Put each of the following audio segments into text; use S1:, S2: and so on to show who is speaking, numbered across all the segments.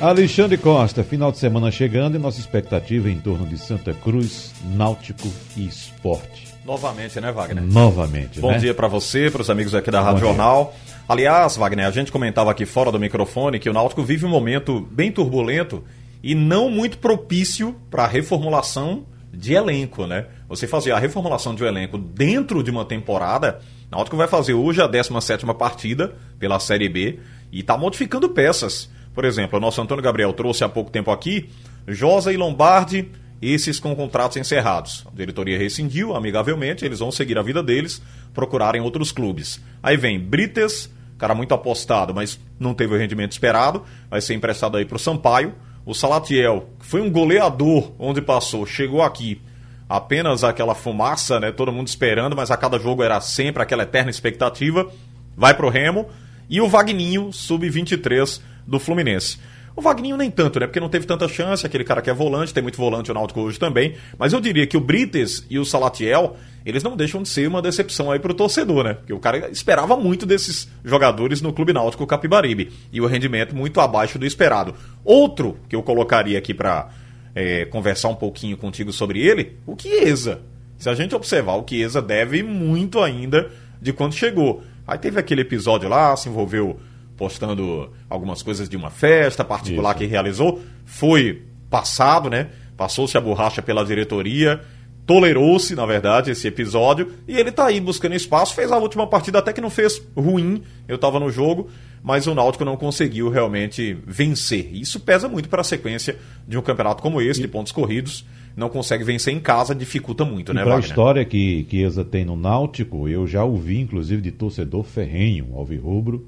S1: Alexandre Costa, final de semana chegando e nossa expectativa é em torno de Santa Cruz, Náutico e Esporte.
S2: Novamente, né, Wagner?
S1: Novamente,
S2: Bom
S1: né?
S2: dia para você, para os amigos aqui da Rádio Jornal. Aliás, Wagner, a gente comentava aqui fora do microfone que o Náutico vive um momento bem turbulento e não muito propício para a reformulação de elenco, né? Você fazer a reformulação de um elenco dentro de uma temporada, o Náutico vai fazer hoje a 17ª partida pela Série B e está modificando peças. Por exemplo, o nosso Antônio Gabriel trouxe há pouco tempo aqui Josa e Lombardi, esses com contratos encerrados. A diretoria rescindiu amigavelmente, eles vão seguir a vida deles, procurarem outros clubes. Aí vem Brites, cara muito apostado, mas não teve o rendimento esperado, vai ser emprestado aí para o Sampaio. O Salatiel, que foi um goleador onde passou, chegou aqui apenas aquela fumaça, né? Todo mundo esperando, mas a cada jogo era sempre aquela eterna expectativa. Vai pro Remo. E o Vagninho, sub-23 do Fluminense. O Vagninho nem tanto, né? Porque não teve tanta chance, aquele cara que é volante, tem muito volante o Náutico hoje também. Mas eu diria que o Brites e o Salatiel, eles não deixam de ser uma decepção aí pro torcedor, né? Porque o cara esperava muito desses jogadores no Clube Náutico Capibaribe. E o rendimento muito abaixo do esperado. Outro que eu colocaria aqui pra é, conversar um pouquinho contigo sobre ele, o Chiesa. Se a gente observar, o Chiesa deve muito ainda de quando chegou. Aí teve aquele episódio lá, se envolveu postando algumas coisas de uma festa particular
S1: Isso.
S2: que realizou. Foi passado, né? Passou-se a borracha pela diretoria. Tolerou-se, na verdade, esse episódio. E ele tá aí buscando espaço. Fez a última partida até que não fez ruim. Eu tava no jogo. Mas o Náutico não conseguiu realmente vencer. Isso pesa muito para a sequência de um campeonato como esse, de pontos corridos. Não consegue vencer em casa, dificulta muito,
S1: E
S2: né,
S1: para a história que que Eza tem no Náutico, eu já ouvi, inclusive, de torcedor ferrenho, alvirrubro,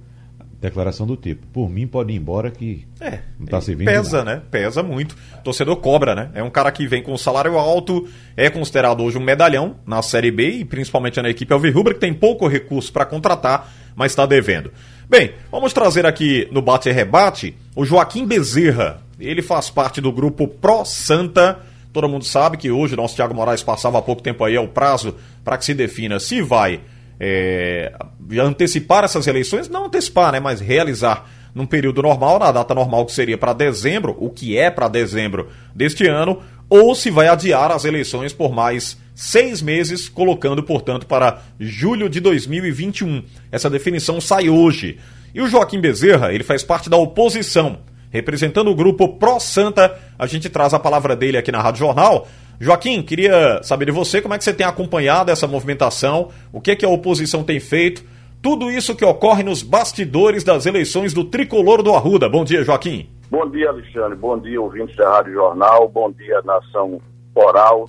S1: declaração do tipo: por mim pode ir embora que
S2: É,
S1: não tá
S2: ele
S1: servindo
S2: pesa, né? Pesa muito. Torcedor cobra, né? É um cara que vem com um salário alto, é considerado hoje um medalhão na Série B e principalmente na equipe Alvirrubra, que tem pouco recurso para contratar, mas está devendo. Bem, vamos trazer aqui no Bate e Rebate o Joaquim Bezerra. Ele faz parte do grupo Pro Santa. Todo mundo sabe que hoje o nosso Thiago Moraes passava há pouco tempo aí, é o prazo para que se defina se vai é, antecipar essas eleições, não antecipar, né, mas realizar num período normal, na data normal que seria para dezembro, o que é para dezembro deste ano, ou se vai adiar as eleições por mais seis meses, colocando, portanto, para julho de 2021. Essa definição sai hoje. E o Joaquim Bezerra, ele faz parte da oposição. Representando o grupo Pro Santa, a gente traz a palavra dele aqui na Rádio Jornal. Joaquim, queria saber de você como é que você tem acompanhado essa movimentação, o que é que a oposição tem feito, tudo isso que ocorre nos bastidores das eleições do Tricolor do Arruda. Bom dia, Joaquim.
S3: Bom dia, Alexandre. Bom dia, ouvintes da Rádio Jornal. Bom dia, Nação Oral.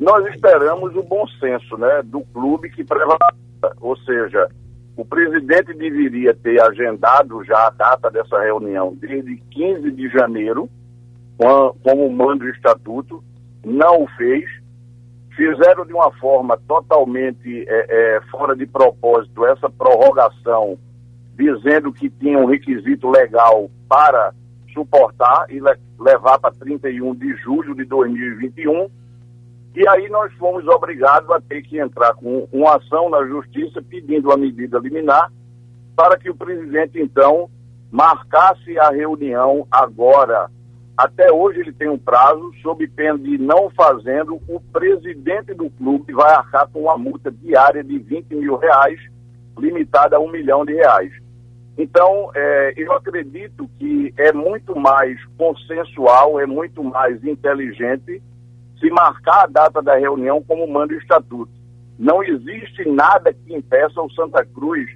S3: Nós esperamos o bom senso né, do clube que prevaleça. Ou seja, o presidente deveria ter agendado já a data dessa reunião desde 15 de janeiro, com- como manda o estatuto. Não o fez. Fizeram de uma forma totalmente é, é, fora de propósito essa prorrogação dizendo que tinha um requisito legal para suportar e le- levar para 31 de julho de 2021. E aí nós fomos obrigados a ter que entrar com uma ação na justiça pedindo a medida liminar para que o presidente, então, marcasse a reunião agora. Até hoje ele tem um prazo, sob pena de não fazendo, o presidente do clube vai arcar com uma multa diária de 20 mil reais, limitada a um milhão de reais. Então, é, eu acredito que é muito mais consensual, é muito mais inteligente se marcar a data da reunião como manda o estatuto. Não existe nada que impeça o Santa Cruz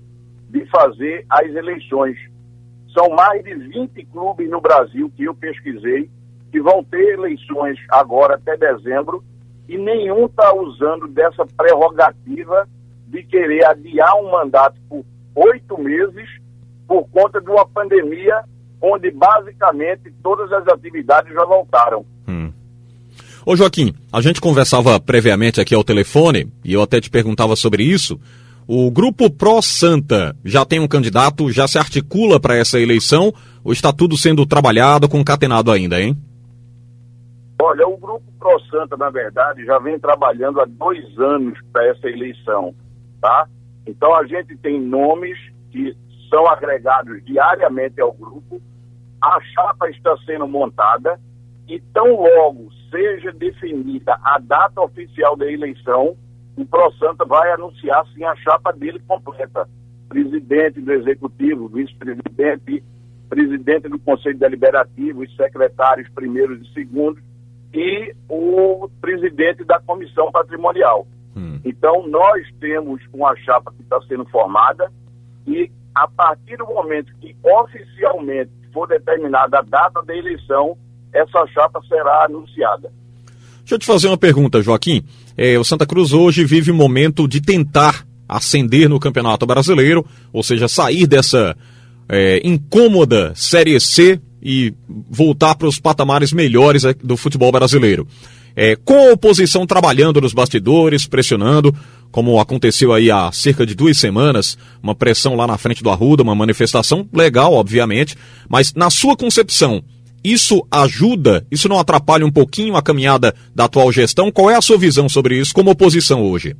S3: de fazer as eleições. São mais de 20 clubes no Brasil que eu pesquisei que vão ter eleições agora até dezembro e nenhum está usando dessa prerrogativa de querer adiar um mandato por oito meses por conta de uma pandemia onde basicamente todas as atividades já voltaram.
S2: Ô Joaquim, a gente conversava previamente aqui ao telefone e eu até te perguntava sobre isso. O grupo Pro Santa já tem um candidato, já se articula para essa eleição ou está tudo sendo trabalhado, concatenado ainda, hein?
S3: Olha, o Grupo Pro Santa, na verdade, já vem trabalhando há dois anos para essa eleição, tá? Então a gente tem nomes que são agregados diariamente ao grupo a chapa está sendo montada e tão logo seja definida a data oficial da eleição, o ProSanta vai anunciar sim a chapa dele completa. Presidente do Executivo, vice-presidente, presidente do Conselho Deliberativo, os secretários primeiros e segundos e o presidente da Comissão Patrimonial. Hum. Então, nós temos uma chapa que está sendo formada e, a partir do momento que oficialmente for determinada a data da eleição, essa chapa será anunciada.
S2: Deixa eu te fazer uma pergunta, Joaquim. É, o Santa Cruz hoje vive um momento de tentar ascender no Campeonato Brasileiro, ou seja, sair dessa é, incômoda Série C e voltar para os patamares melhores do futebol brasileiro. É, com a oposição trabalhando nos bastidores, pressionando, como aconteceu aí há cerca de duas semanas, uma pressão lá na frente do Arruda, uma manifestação legal, obviamente, mas na sua concepção, isso ajuda? Isso não atrapalha um pouquinho a caminhada da atual gestão? Qual é a sua visão sobre isso como oposição hoje?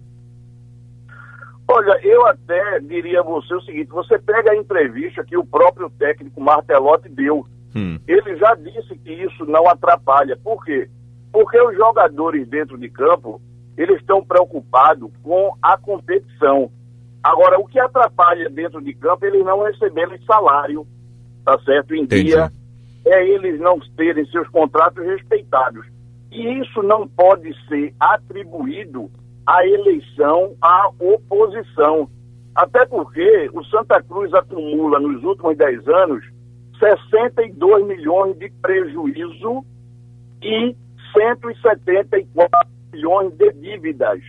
S3: Olha, eu até diria a você o seguinte: você pega a entrevista que o próprio técnico Martelotti deu. Hum. Ele já disse que isso não atrapalha. Por quê? Porque os jogadores dentro de campo eles estão preocupados com a competição. Agora, o que atrapalha dentro de campo é eles não receberem salário, tá certo, em Entendi. dia, é eles não terem seus contratos respeitados. E isso não pode ser atribuído a eleição à oposição. Até porque o Santa Cruz acumula nos últimos 10 anos 62 milhões de prejuízo e 174 milhões de dívidas.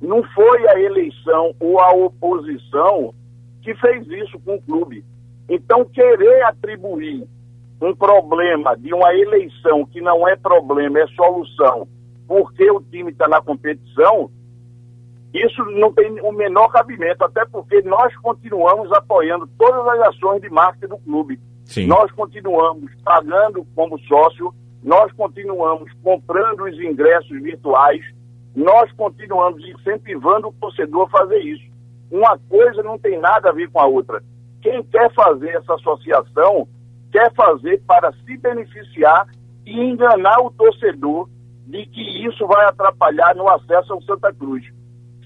S3: Não foi a eleição ou a oposição que fez isso com o clube. Então, querer atribuir um problema de uma eleição que não é problema, é solução, porque o time está na competição, isso não tem o menor cabimento, até porque nós continuamos apoiando todas as ações de marketing do clube. Sim. Nós continuamos pagando como sócio, nós continuamos comprando os ingressos virtuais, nós continuamos incentivando o torcedor a fazer isso. Uma coisa não tem nada a ver com a outra. Quem quer fazer essa associação quer fazer para se beneficiar e enganar o torcedor de que isso vai atrapalhar no acesso ao Santa Cruz.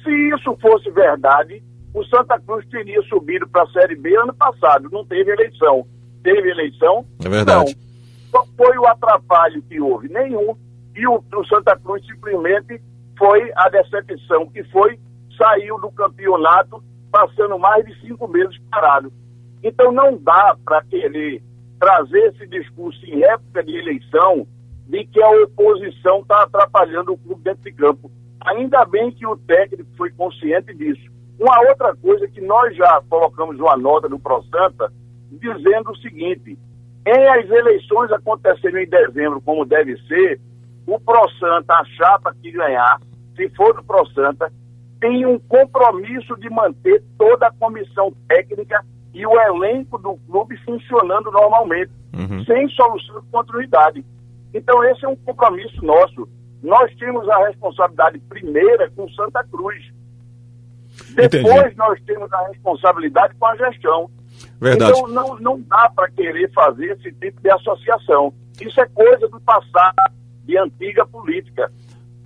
S3: Se isso fosse verdade, o Santa Cruz teria subido para a Série B ano passado, não teve eleição. Teve eleição?
S2: É verdade.
S3: Não. Qual foi o atrapalho que houve? Nenhum. E o, o Santa Cruz simplesmente foi a decepção, que foi, saiu do campeonato passando mais de cinco meses parado. Então não dá para querer trazer esse discurso em época de eleição de que a oposição está atrapalhando o clube dentro de campo. Ainda bem que o técnico foi consciente disso. Uma outra coisa que nós já colocamos uma nota no ProSanta dizendo o seguinte: em as eleições acontecerem em dezembro, como deve ser, o ProSanta, a chapa que ganhar, se for do ProSanta, tem um compromisso de manter toda a comissão técnica e o elenco do clube funcionando normalmente, uhum. sem solução de continuidade. Então, esse é um compromisso nosso. Nós temos a responsabilidade primeira com Santa Cruz. Depois Entendi. nós temos a responsabilidade com a gestão.
S2: Verdade.
S3: Então não, não dá para querer fazer esse tipo de associação. Isso é coisa do passado, de antiga política.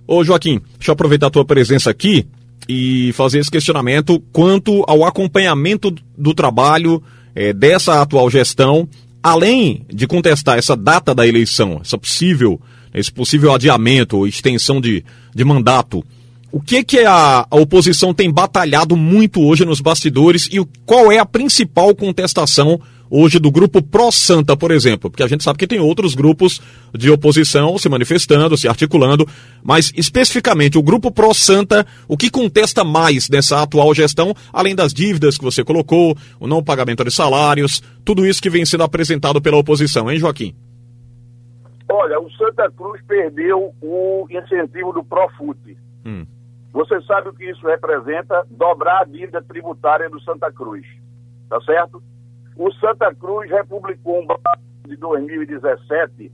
S2: Ô Joaquim, deixa eu aproveitar a tua presença aqui e fazer esse questionamento quanto ao acompanhamento do trabalho é, dessa atual gestão, além de contestar essa data da eleição, essa possível, esse possível adiamento ou extensão de, de mandato o que, que a, a oposição tem batalhado muito hoje nos bastidores e o, qual é a principal contestação hoje do grupo pró-Santa, por exemplo? Porque a gente sabe que tem outros grupos de oposição se manifestando, se articulando, mas especificamente o grupo pró-Santa, o que contesta mais nessa atual gestão, além das dívidas que você colocou, o não pagamento de salários, tudo isso que vem sendo apresentado pela oposição, hein, Joaquim?
S3: Olha, o Santa Cruz perdeu o incentivo do Profute. Hum. Você sabe o que isso representa? Dobrar a dívida tributária do Santa Cruz. Tá certo? O Santa Cruz republicou um balanço de 2017,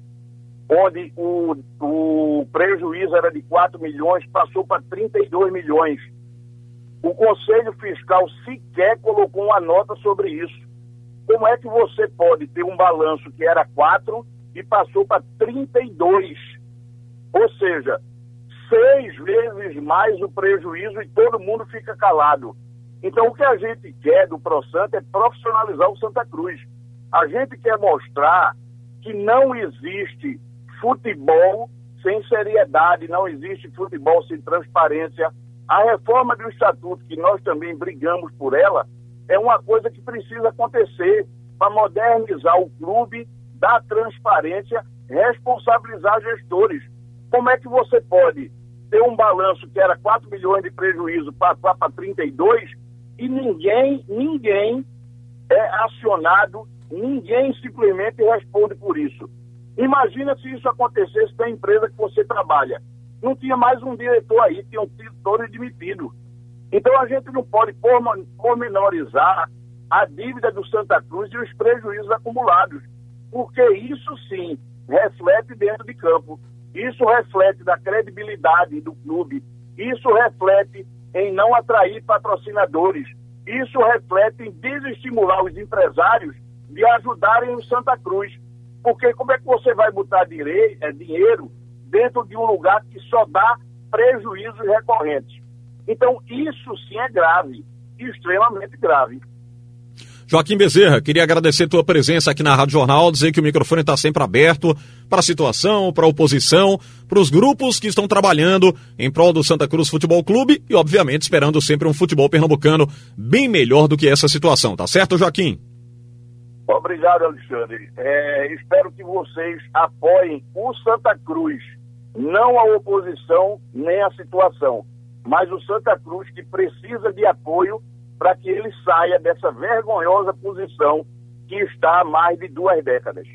S3: onde o, o prejuízo era de 4 milhões, passou para 32 milhões. O Conselho Fiscal sequer colocou uma nota sobre isso. como é que você pode ter um balanço que era 4 e passou para 32? Ou seja, seis vezes mais o prejuízo e todo mundo fica calado. Então, o que a gente quer do ProSanta é profissionalizar o Santa Cruz. A gente quer mostrar que não existe futebol sem seriedade, não existe futebol sem transparência. A reforma do estatuto, que nós também brigamos por ela, é uma coisa que precisa acontecer para modernizar o clube, dar transparência, responsabilizar gestores. Como é que você pode ter um balanço que era 4 milhões de prejuízo para 32 e ninguém, ninguém é acionado, ninguém simplesmente responde por isso. Imagina se isso acontecesse na empresa que você trabalha. Não tinha mais um diretor aí, tinham sido todos demitidos. Então a gente não pode pormenorizar a dívida do Santa Cruz e os prejuízos acumulados, porque isso sim reflete dentro de campo. Isso reflete da credibilidade do clube. Isso reflete em não atrair patrocinadores. Isso reflete em desestimular os empresários de ajudarem o Santa Cruz. Porque como é que você vai botar é, dinheiro dentro de um lugar que só dá prejuízos recorrentes? Então, isso sim é grave, extremamente grave.
S2: Joaquim Bezerra, queria agradecer tua presença aqui na Rádio Jornal, dizer que o microfone está sempre aberto para a situação, para a oposição, para os grupos que estão trabalhando em prol do Santa Cruz Futebol Clube e, obviamente, esperando sempre um futebol pernambucano bem melhor do que essa situação, tá certo, Joaquim?
S3: Obrigado, Alexandre. É, espero que vocês apoiem o Santa Cruz, não a oposição nem a situação, mas o Santa Cruz que precisa de apoio para que ele saia dessa vergonhosa posição que está há mais de duas décadas.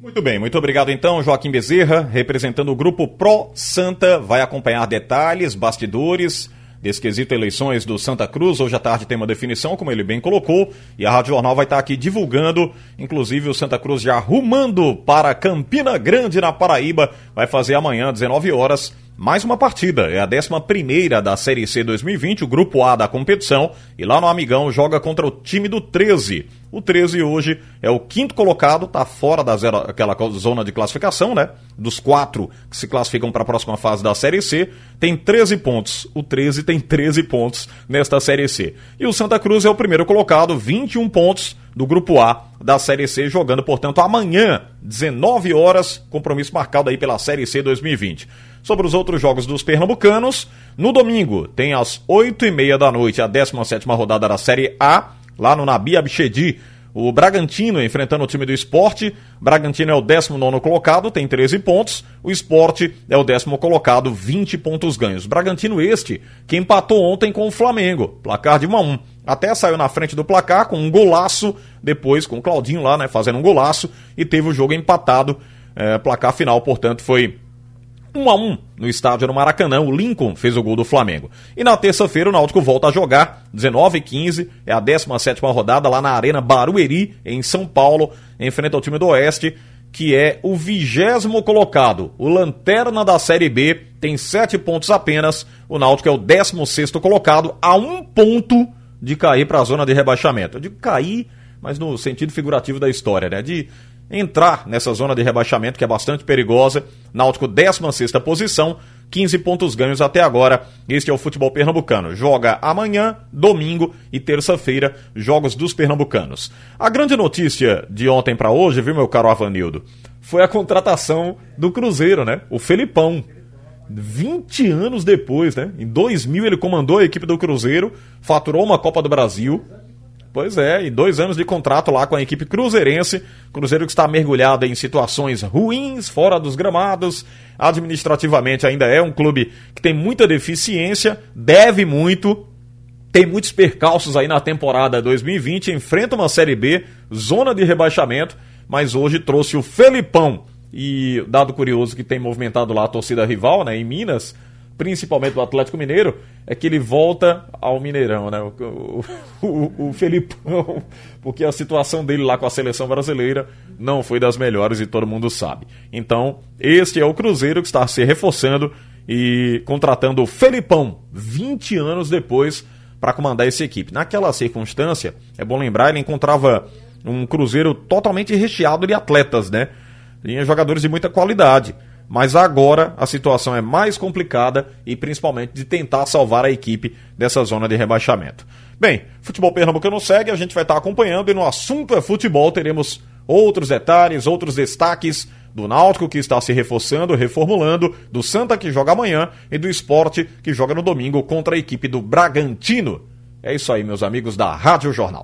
S2: Muito bem, muito obrigado então, Joaquim Bezerra, representando o grupo Pro Santa, vai acompanhar detalhes, bastidores desse eleições do Santa Cruz. Hoje à tarde tem uma definição, como ele bem colocou, e a Rádio Jornal vai estar aqui divulgando, inclusive o Santa Cruz já arrumando para Campina Grande, na Paraíba, vai fazer amanhã, 19 horas, mais uma partida, é a 11 da Série C 2020, o grupo A da competição, e lá no Amigão joga contra o time do 13. O 13 hoje é o quinto colocado, tá fora da zero, aquela zona de classificação, né? Dos quatro que se classificam para a próxima fase da Série C, tem 13 pontos. O 13 tem 13 pontos nesta Série C. E o Santa Cruz é o primeiro colocado, 21 pontos do grupo A da Série C, jogando, portanto, amanhã, 19 horas, compromisso marcado aí pela Série C 2020 sobre os outros jogos dos pernambucanos. No domingo, tem às 8h30 da noite a 17 rodada da Série A, lá no Nabi Abichedi. O Bragantino enfrentando o time do esporte. Bragantino é o 19 colocado, tem 13 pontos. O esporte é o décimo colocado, 20 pontos ganhos. Bragantino este, que empatou ontem com o Flamengo, placar de 1 a 1 Até saiu na frente do placar com um golaço, depois com o Claudinho lá, né, fazendo um golaço, e teve o jogo empatado. É, placar final, portanto, foi 1 a 1 no estádio no Maracanã. O Lincoln fez o gol do Flamengo. E na terça-feira o Náutico volta a jogar, 19 e 15, é a 17 rodada lá na Arena Barueri, em São Paulo, enfrenta o time do Oeste, que é o vigésimo colocado. O lanterna da Série B tem 7 pontos apenas. O Náutico é o 16 colocado, a um ponto de cair para a zona de rebaixamento. Digo cair, mas no sentido figurativo da história, né? De entrar nessa zona de rebaixamento que é bastante perigosa. Náutico 16 posição, 15 pontos ganhos até agora. Este é o futebol pernambucano. Joga amanhã, domingo e terça-feira, jogos dos pernambucanos. A grande notícia de ontem para hoje, viu, meu caro Avanildo, foi a contratação do Cruzeiro, né? O Felipão. 20 anos depois, né? Em 2000 ele comandou a equipe do Cruzeiro, faturou uma Copa do Brasil, Pois é, e dois anos de contrato lá com a equipe cruzeirense. Cruzeiro que está mergulhado em situações ruins, fora dos gramados. Administrativamente ainda é um clube que tem muita deficiência, deve muito, tem muitos percalços aí na temporada 2020, enfrenta uma Série B, zona de rebaixamento, mas hoje trouxe o Felipão. E dado curioso que tem movimentado lá a torcida rival, né, em Minas, principalmente do Atlético Mineiro, é que ele volta ao Mineirão, né? O, o, o, Felipão, porque a situação dele lá com a seleção brasileira não foi das melhores e todo mundo sabe. Então, este é o Cruzeiro que está se reforçando e contratando o Felipão 20 anos depois para comandar essa equipe. Naquela circunstância, é bom lembrar, ele encontrava Um Cruzeiro totalmente recheado de atletas, né? Tinha jogadores de muita qualidade. Mas agora a situação é mais complicada e principalmente de tentar salvar a equipe dessa zona de rebaixamento. Bem, futebol pernambucano segue, a gente vai estar acompanhando e no assunto é futebol teremos outros detalhes, outros destaques do Náutico que está se reforçando, reformulando, do Santa que joga amanhã e do Esporte que joga no domingo contra a equipe do Bragantino. É isso aí, meus amigos da Rádio Jornal.